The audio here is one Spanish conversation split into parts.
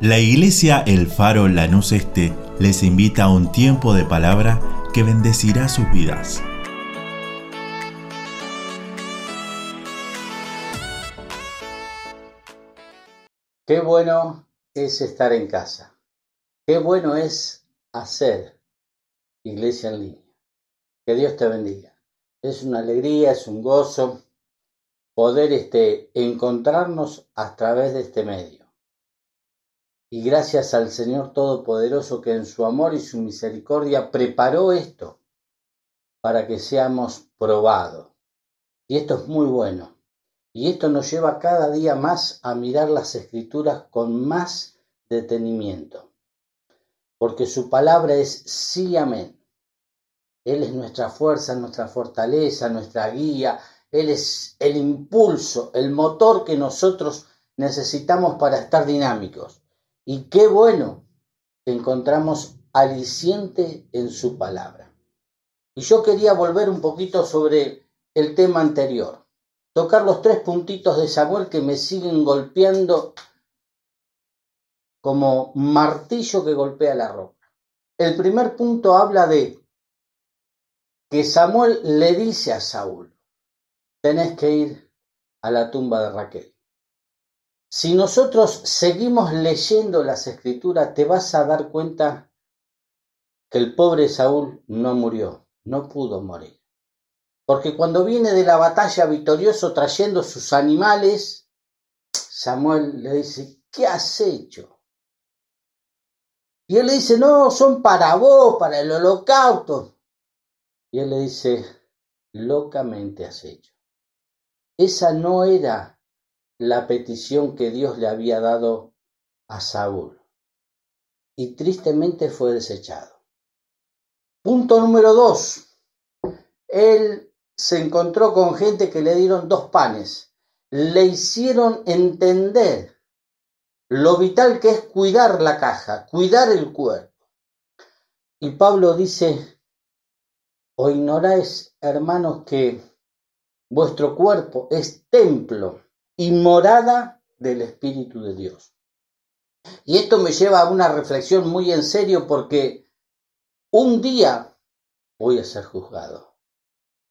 La iglesia El Faro Lanús Este les invita a un tiempo de palabra que bendecirá sus vidas. Qué bueno es estar en casa. Qué bueno es hacer iglesia en línea. Que Dios te bendiga. Es una alegría, es un gozo poder este, encontrarnos a través de este medio. Y gracias al Señor Todopoderoso que en su amor y su misericordia preparó esto para que seamos probados. Y esto es muy bueno. Y esto nos lleva cada día más a mirar las escrituras con más detenimiento. Porque su palabra es sí, amén. Él es nuestra fuerza, nuestra fortaleza, nuestra guía. Él es el impulso, el motor que nosotros necesitamos para estar dinámicos. Y qué bueno que encontramos aliciente en su palabra. Y yo quería volver un poquito sobre el tema anterior, tocar los tres puntitos de Samuel que me siguen golpeando como martillo que golpea la roca. El primer punto habla de que Samuel le dice a Saúl, tenés que ir a la tumba de Raquel. Si nosotros seguimos leyendo las escrituras, te vas a dar cuenta que el pobre Saúl no murió, no pudo morir. Porque cuando viene de la batalla victorioso trayendo sus animales, Samuel le dice, ¿qué has hecho? Y él le dice, no, son para vos, para el holocausto. Y él le dice, locamente has hecho. Esa no era la petición que Dios le había dado a Saúl. Y tristemente fue desechado. Punto número dos. Él se encontró con gente que le dieron dos panes. Le hicieron entender lo vital que es cuidar la caja, cuidar el cuerpo. Y Pablo dice, o ignoráis, hermanos, que vuestro cuerpo es templo y morada del Espíritu de Dios. Y esto me lleva a una reflexión muy en serio porque un día voy a ser juzgado.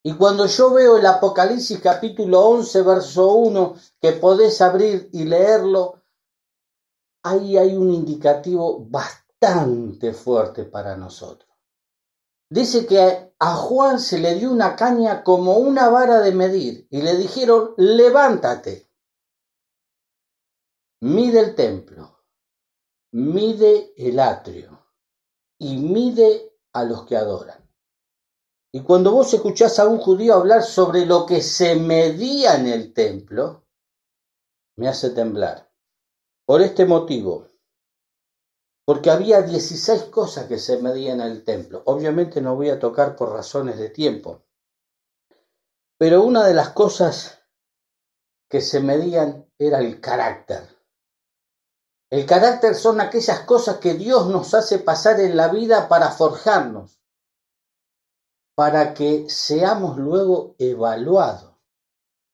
Y cuando yo veo el Apocalipsis capítulo 11, verso 1, que podés abrir y leerlo, ahí hay un indicativo bastante fuerte para nosotros. Dice que a Juan se le dio una caña como una vara de medir y le dijeron, levántate mide el templo, mide el atrio y mide a los que adoran. Y cuando vos escuchás a un judío hablar sobre lo que se medía en el templo, me hace temblar. Por este motivo, porque había 16 cosas que se medían en el templo. Obviamente no voy a tocar por razones de tiempo. Pero una de las cosas que se medían era el carácter. El carácter son aquellas cosas que Dios nos hace pasar en la vida para forjarnos, para que seamos luego evaluados,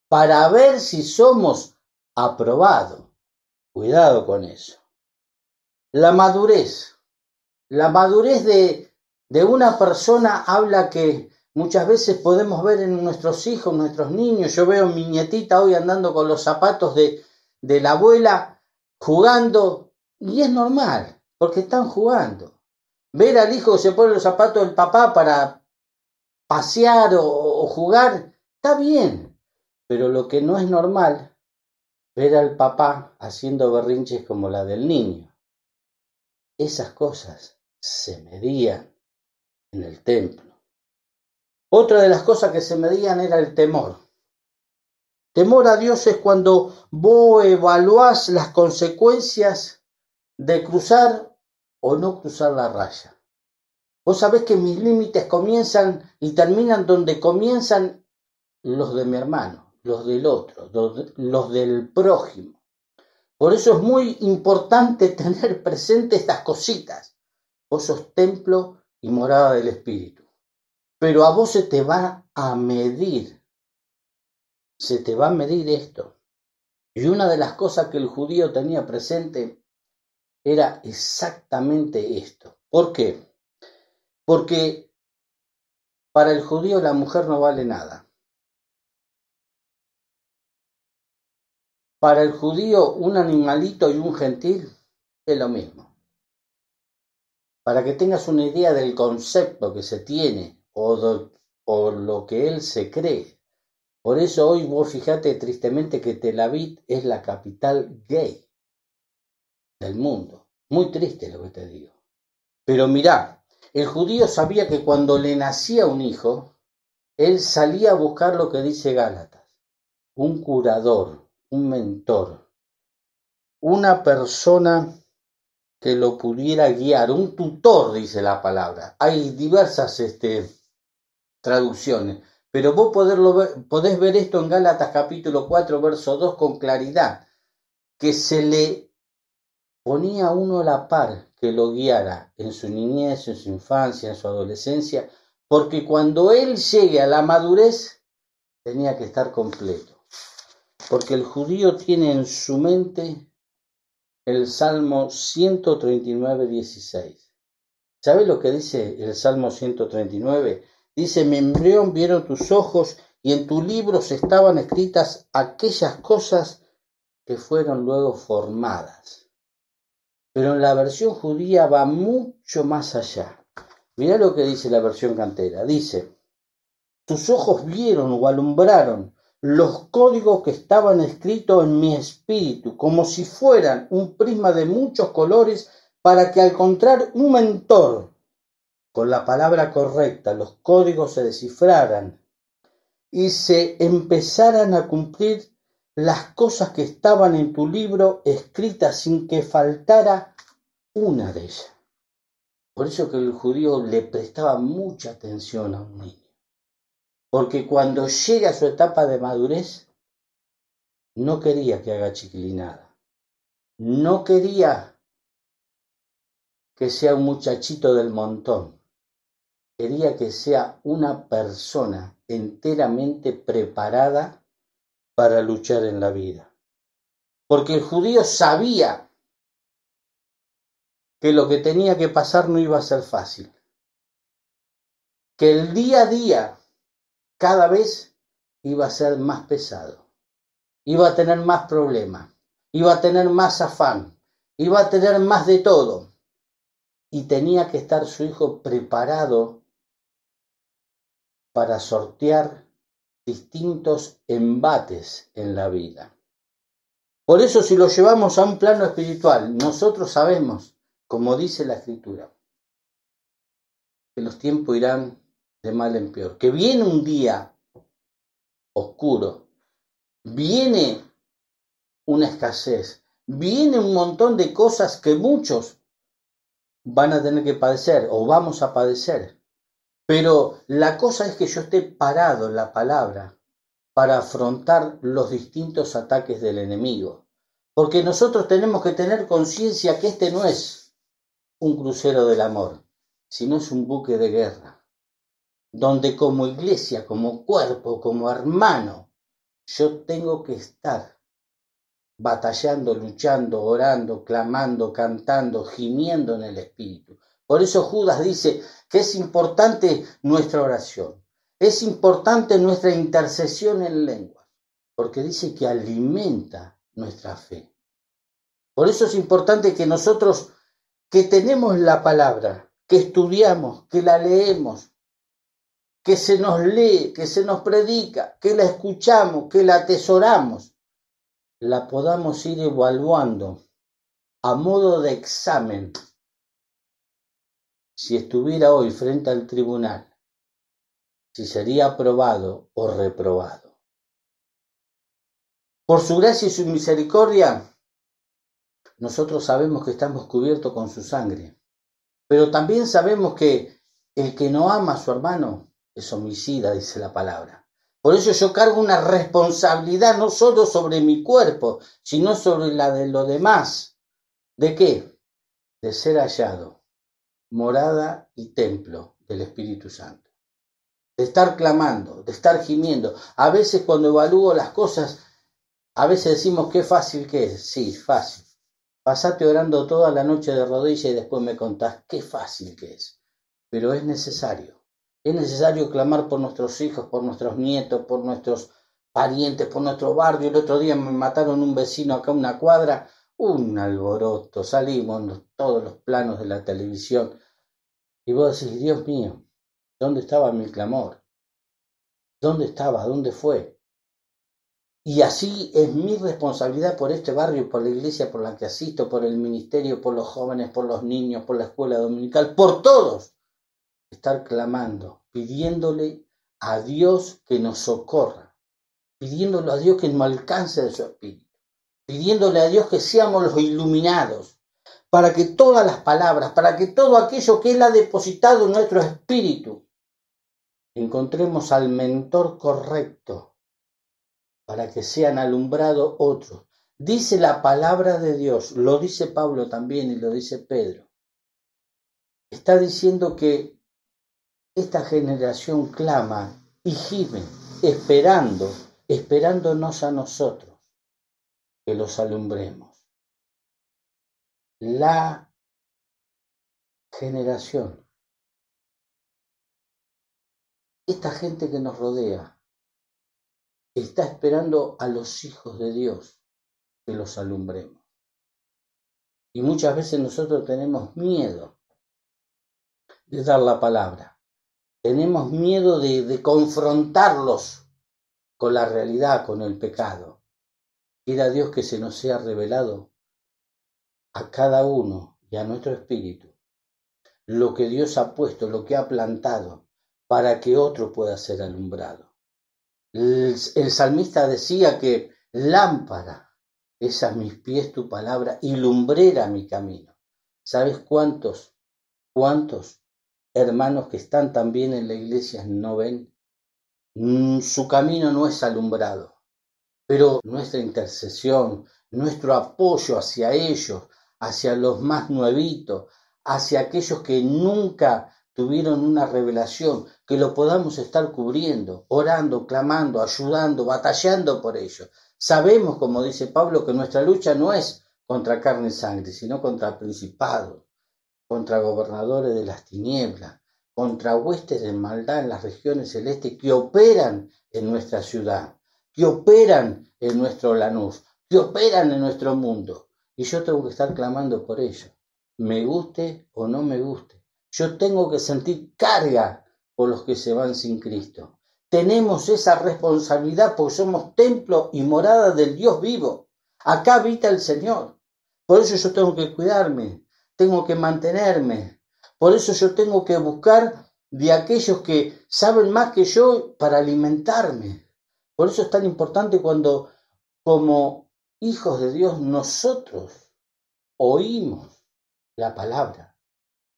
para ver si somos aprobados. Cuidado con eso. La madurez. La madurez de, de una persona habla que muchas veces podemos ver en nuestros hijos, nuestros niños. Yo veo a mi nietita hoy andando con los zapatos de, de la abuela jugando, y es normal, porque están jugando. Ver al hijo que se pone los zapatos del papá para pasear o, jugar, está bien, pero lo que no es normal, ver al papá haciendo berrinches como la del niño. Esas cosas se medían en el templo. Otra de las cosas que se medían era el temor. Temor a Dios es cuando vos evaluás las consecuencias de cruzar o no cruzar la raya. Vos sabés que mis límites comienzan y terminan donde comienzan los de mi hermano, los del otro, los del prójimo. Por eso es muy importante tener presente estas cositas. Vos sos templo y morada del Espíritu. Pero a vos se te va a medir se te va a medir esto. Y una de las cosas que el judío tenía presente era exactamente esto. ¿Por qué? Porque para el judío la mujer no vale nada. Para el judío un animalito y un gentil es lo mismo. Para que tengas una idea del concepto que se tiene o, lo que él se cree. Por eso hoy vos fijate tristemente que Tel Aviv es la capital gay del mundo. Muy triste lo que te digo. Pero mirá, el judío sabía que cuando le nacía un hijo, él salía a buscar lo que dice Gálatas, un curador, un mentor, una persona que lo pudiera guiar, un tutor, dice la palabra. Hay diversas este, traducciones, pero vos ver, podés ver esto en Gálatas capítulo 4, verso 2 con claridad, que se le ponía uno a la par que lo guiara en su niñez, en su infancia, en su adolescencia, porque cuando él llegue a la madurez tenía que estar completo. Porque el judío tiene en su mente el Salmo 139, 16. ¿Sabe lo que dice el Salmo 139? Dice, mi embrión vieron tus ojos y en tu libro estaban escritas aquellas cosas que fueron luego formadas. Pero en la versión judía va mucho más allá. Mira lo que dice la versión cantera. Dice, tus ojos vieron o alumbraron los códigos que estaban escritos en mi espíritu, como si fueran un prisma de muchos colores, para que al encontrar un mentor con la palabra correcta, los códigos se descifraran y se empezaran a cumplir las cosas que estaban en tu libro escritas sin que faltara una de ellas. Por eso que el judío le prestaba mucha atención a un niño. Porque cuando llega a su etapa de madurez, no quería que haga chiquilinada. No quería que sea un muchachito del montón. Quería que sea una persona enteramente preparada para luchar en la vida. Porque el judío sabía que lo que tenía que pasar no iba a ser fácil. Que el día a día cada vez iba a ser más pesado. Iba a tener más problemas. Iba a tener más afán. Iba a tener más de todo. Y tenía que estar su hijo preparado para sortear distintos embates en la vida. Por eso si lo llevamos a un plano espiritual, nosotros sabemos, como dice la escritura, que los tiempos irán de mal en peor, que viene un día oscuro, viene una escasez, viene un montón de cosas que muchos van a tener que padecer o vamos a padecer. Pero la cosa es que yo esté parado en la palabra para afrontar los distintos ataques del enemigo. Porque nosotros tenemos que tener conciencia que este no es un crucero del amor, sino es un buque de guerra, donde como iglesia, como cuerpo, como hermano, yo tengo que estar batallando, luchando, orando, clamando, cantando, gimiendo en el Espíritu. Por eso Judas dice que es importante nuestra oración, es importante nuestra intercesión en lengua, porque dice que alimenta nuestra fe. Por eso es importante que nosotros que tenemos la palabra, que estudiamos, que la leemos, que se nos lee, que se nos predica, que la escuchamos, que la atesoramos, la podamos ir evaluando a modo de examen si estuviera hoy frente al tribunal, si sería aprobado o reprobado. Por su gracia y su misericordia, nosotros sabemos que estamos cubiertos con su sangre, pero también sabemos que el que no ama a su hermano es homicida, dice la palabra. Por eso yo cargo una responsabilidad no solo sobre mi cuerpo, sino sobre la de los demás. ¿De qué? De ser hallado morada y templo del Espíritu Santo. De estar clamando, de estar gimiendo. A veces cuando evalúo las cosas, a veces decimos qué fácil que es. Sí, fácil. Pasate orando toda la noche de rodillas y después me contás qué fácil que es. Pero es necesario. Es necesario clamar por nuestros hijos, por nuestros nietos, por nuestros parientes, por nuestro barrio. El otro día me mataron un vecino acá una cuadra, un alboroto. Salimos todos los planos de la televisión. Y vos decís, Dios mío, ¿dónde estaba mi clamor? ¿Dónde estaba? ¿Dónde fue? Y así es mi responsabilidad por este barrio, por la iglesia por la que asisto, por el ministerio, por los jóvenes, por los niños, por la escuela dominical, por todos. Estar clamando, pidiéndole a Dios que nos socorra, pidiéndole a Dios que nos alcance de su espíritu, pidiéndole a Dios que seamos los iluminados, para que todas las palabras, para que todo aquello que Él ha depositado en nuestro espíritu, encontremos al mentor correcto para que sean alumbrados otros. Dice la palabra de Dios, lo dice Pablo también y lo dice Pedro. Está diciendo que esta generación clama y gime, esperando, esperándonos a nosotros, que los alumbremos. La generación, esta gente que nos rodea, está esperando a los hijos de Dios que los alumbremos. Y muchas veces nosotros tenemos miedo de dar la palabra. Tenemos miedo de, de confrontarlos con la realidad, con el pecado. Quiera Dios que se nos sea revelado a cada uno y a nuestro espíritu lo que Dios ha puesto, lo que ha plantado, para que otro pueda ser alumbrado. El, salmista decía que lámpara es a mis pies tu palabra y lumbrera mi camino. ¿Sabes cuántos, cuántos hermanos que están también en la iglesia no ven? Mm, su camino no es alumbrado, pero nuestra intercesión, nuestro apoyo hacia ellos, hacia los más nuevitos, hacia aquellos que nunca tuvieron una revelación, que lo podamos estar cubriendo, orando, clamando, ayudando, batallando por ellos. Sabemos, como dice Pablo, que nuestra lucha no es contra carne y sangre, sino contra principados, contra gobernadores de las tinieblas, contra huestes de maldad en las regiones celestes que operan en nuestra ciudad, que operan en nuestro Lanús, que operan en nuestro mundo. Y yo tengo que estar clamando por ellos, me guste o no me guste. Yo tengo que sentir carga por los que se van sin Cristo. Tenemos esa responsabilidad porque somos templo y morada del Dios vivo. Acá habita el Señor. Por eso yo tengo que cuidarme, tengo que mantenerme. Por eso yo tengo que buscar de aquellos que saben más que yo para alimentarme. Por eso es tan importante cuando como hijos de Dios nosotros oímos la palabra.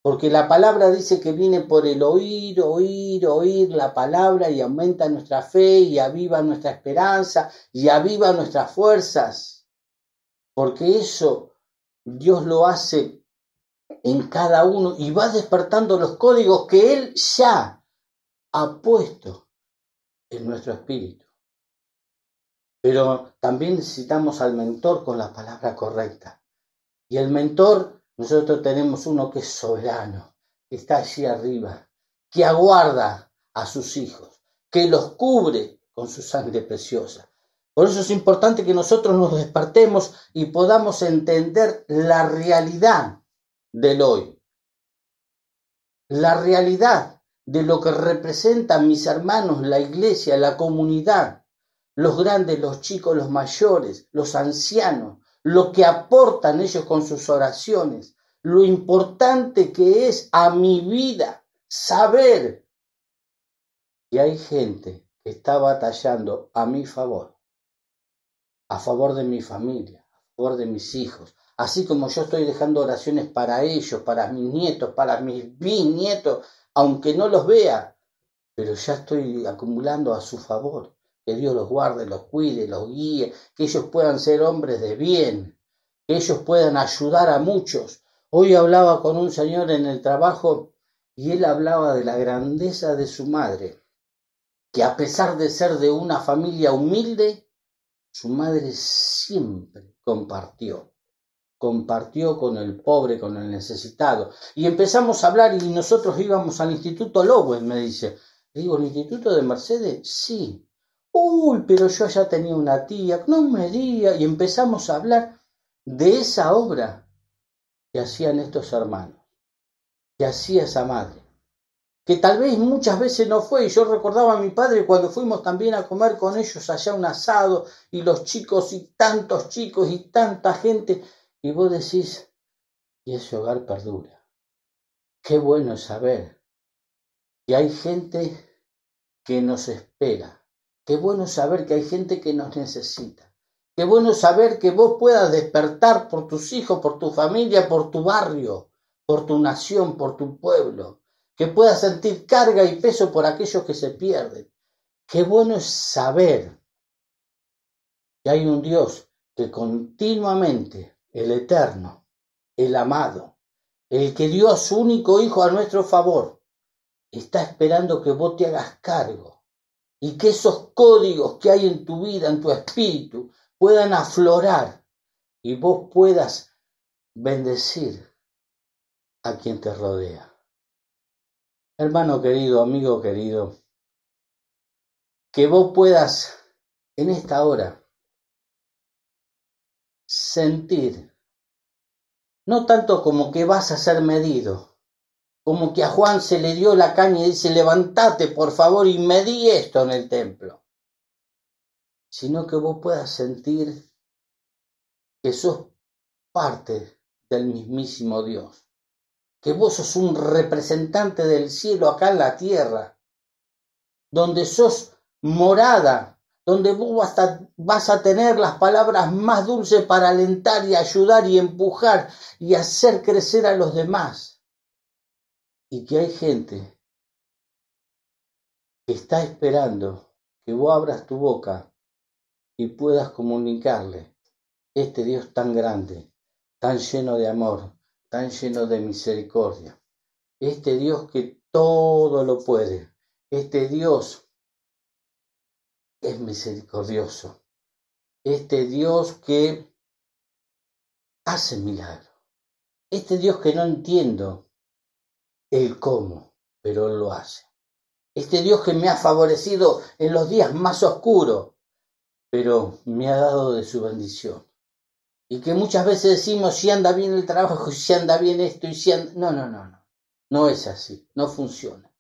Porque la palabra dice que viene por el oír, oír, oír la palabra y aumenta nuestra fe y aviva nuestra esperanza y aviva nuestras fuerzas. Porque eso Dios lo hace en cada uno y va despertando los códigos que Él ya ha puesto en nuestro espíritu. Pero también necesitamos al mentor con la palabra correcta. Y el mentor nosotros tenemos uno que es soberano, que está allí arriba, que aguarda a sus hijos, que los cubre con su sangre preciosa. Por eso es importante que nosotros nos despertemos y podamos entender la realidad del hoy. La realidad de lo que representan mis hermanos, la iglesia, la comunidad, los grandes, los chicos, los mayores, los ancianos, lo que aportan ellos con sus oraciones, lo importante que es a mi vida saber que hay gente que está batallando a mi favor, a favor de mi familia, a favor de mis hijos, así como yo estoy dejando oraciones para ellos, para mis nietos, para mis bisnietos, aunque no los vea, pero ya estoy acumulando a su favor que Dios los guarde, los cuide, los guíe, que ellos puedan ser hombres de bien, que ellos puedan ayudar a muchos. Hoy hablaba con un señor en el trabajo y él hablaba de la grandeza de su madre, que a pesar de ser de una familia humilde, su madre siempre compartió, compartió con el pobre, con el necesitado. Y empezamos a hablar y nosotros íbamos al Instituto Lowell, me dice. digo, ¿el Instituto de Mercedes? Sí. Uy, pero yo ya tenía una tía, no me diga. Y empezamos a hablar de esa obra que hacían estos hermanos, que hacía esa madre, que tal vez muchas veces no fue. Y yo recordaba a mi padre cuando fuimos también a comer con ellos allá un asado y los chicos y tantos chicos y tanta gente. Y vos decís, y ese hogar perdura. Qué bueno saber que hay gente que nos espera. Qué bueno saber que hay gente que nos necesita. Qué bueno saber que vos puedas despertar por tus hijos, por tu familia, por tu barrio, por tu nación, por tu pueblo. Que puedas sentir carga y peso por aquellos que se pierden. Qué bueno es saber que hay un Dios que continuamente, el eterno, el amado, el que dio a su único hijo a nuestro favor, está esperando que vos te hagas cargo y que esos códigos que hay en tu vida, en tu espíritu, puedan aflorar y vos puedas bendecir a quien te rodea. Hermano querido, amigo querido, que vos puedas en esta hora sentir, no tanto como que vas a ser medido, como que a Juan se le dio la caña y dice, levantate por favor y medí esto en el templo sino que vos puedas sentir que sos parte del mismísimo Dios, que vos sos un representante del cielo acá en la tierra, donde sos morada, donde vos vas a, tener las palabras más dulces para alentar y ayudar y empujar y hacer crecer a los demás. Y que hay gente que está esperando que vos abras tu boca y puedas comunicarle este Dios tan grande, tan lleno de amor, tan lleno de misericordia, este Dios que todo lo puede, este Dios es misericordioso, este Dios que hace milagros, este Dios que no entiendo el cómo, pero Él lo hace. Este Dios que me ha favorecido en los días más oscuros, pero me ha dado de su bendición. Y que muchas veces decimos si anda bien el trabajo, si anda bien esto y si anda... No, no, no, no. No es así, no funciona.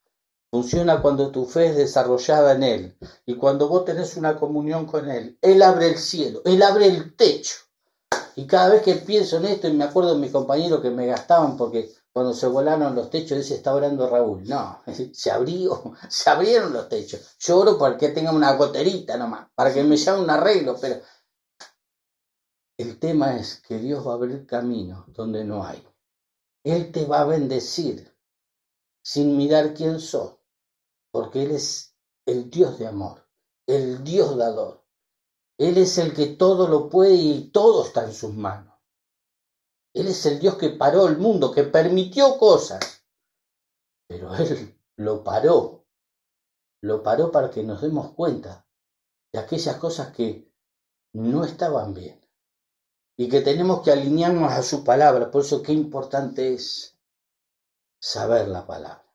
Funciona cuando tu fe es desarrollada en Él y cuando vos tenés una comunión con Él. Él abre el cielo, Él abre el techo. Y cada vez que pienso en esto, y me acuerdo de mis compañeros que me gastaban porque cuando se volaron los techos, dice, está orando Raúl. No, se abrió, se abrieron los techos. Yo oro porque tenga una goterita nomás, para que me llame un arreglo, pero el tema es que Dios va a abrir camino donde no hay. Él te va a bendecir sin mirar quién sos, porque Él es el Dios de amor, el Dios dador. Él es el que todo lo puede y todo está en sus manos. Él es el Dios que paró el mundo, que permitió cosas. Pero Él lo paró. Lo paró para que nos demos cuenta de aquellas cosas que no estaban bien. Y que tenemos que alinearnos a su palabra. Por eso qué importante es saber la palabra.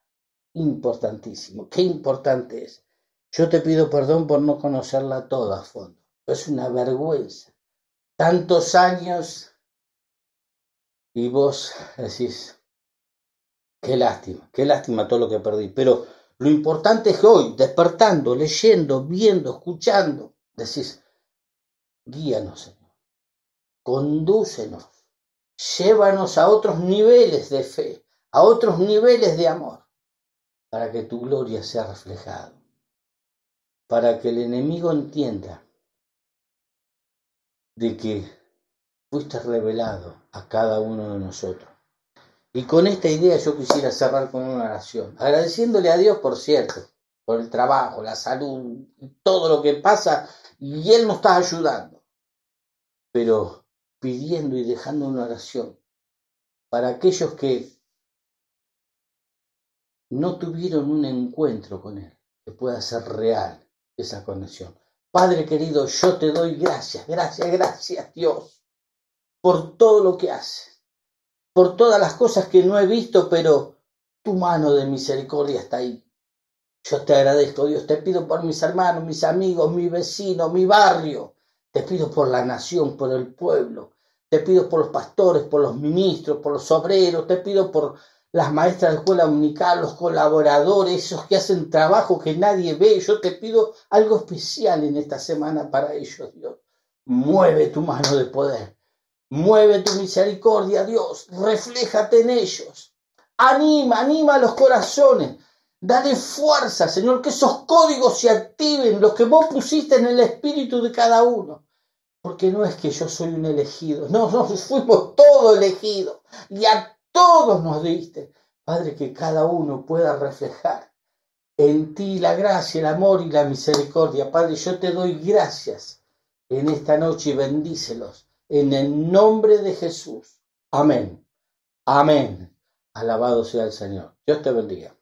Importantísimo. Qué importante es. Yo te pido perdón por no conocerla toda a fondo. Es una vergüenza. Tantos años y vos decís, qué lástima, qué lástima todo lo que perdí. Pero lo importante es que hoy, despertando, leyendo, viendo, escuchando, decís, guíanos, Señor, condúcenos, llévanos a otros niveles de fe, a otros niveles de amor, para que tu gloria sea reflejada, para que el enemigo entienda de que fuiste revelado a cada uno de nosotros. Y con esta idea yo quisiera cerrar con una oración, agradeciéndole a Dios, por cierto, por el trabajo, la salud, todo lo que pasa, y Él nos está ayudando, pero pidiendo y dejando una oración para aquellos que no tuvieron un encuentro con Él, que pueda ser real esa conexión. Padre querido, yo te doy gracias, gracias, gracias Dios por todo lo que haces, por todas las cosas que no he visto, pero tu mano de misericordia está ahí. Yo te agradezco, Dios, te pido por mis hermanos, mis amigos, mi vecino, mi barrio. Te pido por la nación, por el pueblo. Te pido por los pastores, por los ministros, por los obreros. Te pido por las maestras de escuela dominical, los colaboradores, esos que hacen trabajo que nadie ve. Yo te pido algo especial en esta semana para ellos, Dios. Mueve tu mano de poder. Mueve tu misericordia, Dios. Refléjate en ellos. Anima, anima los corazones. Dale fuerza, Señor, que esos códigos se activen, los que vos pusiste en el espíritu de cada uno. Porque no es que yo soy un elegido, no, no, fuimos todos elegidos y a todos nos diste. Padre, que cada uno pueda reflejar en ti la gracia, el amor y la misericordia. Padre, yo te doy gracias en esta noche y bendícelos en el nombre de Jesús. Amén. Amén. Alabado sea el Señor. Dios te bendiga.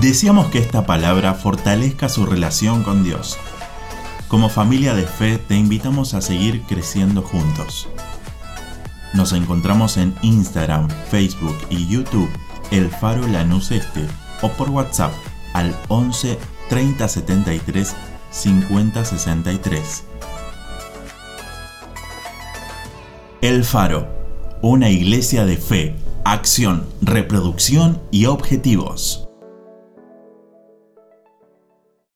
Deseamos que esta palabra fortalezca su relación con Dios. Como familia de fe te invitamos a seguir creciendo juntos. Nos encontramos en Instagram, Facebook y YouTube El Faro Lanús Este o por WhatsApp al 11 30 73 50 63. El Faro, una iglesia de fe, acción, reproducción y objetivos.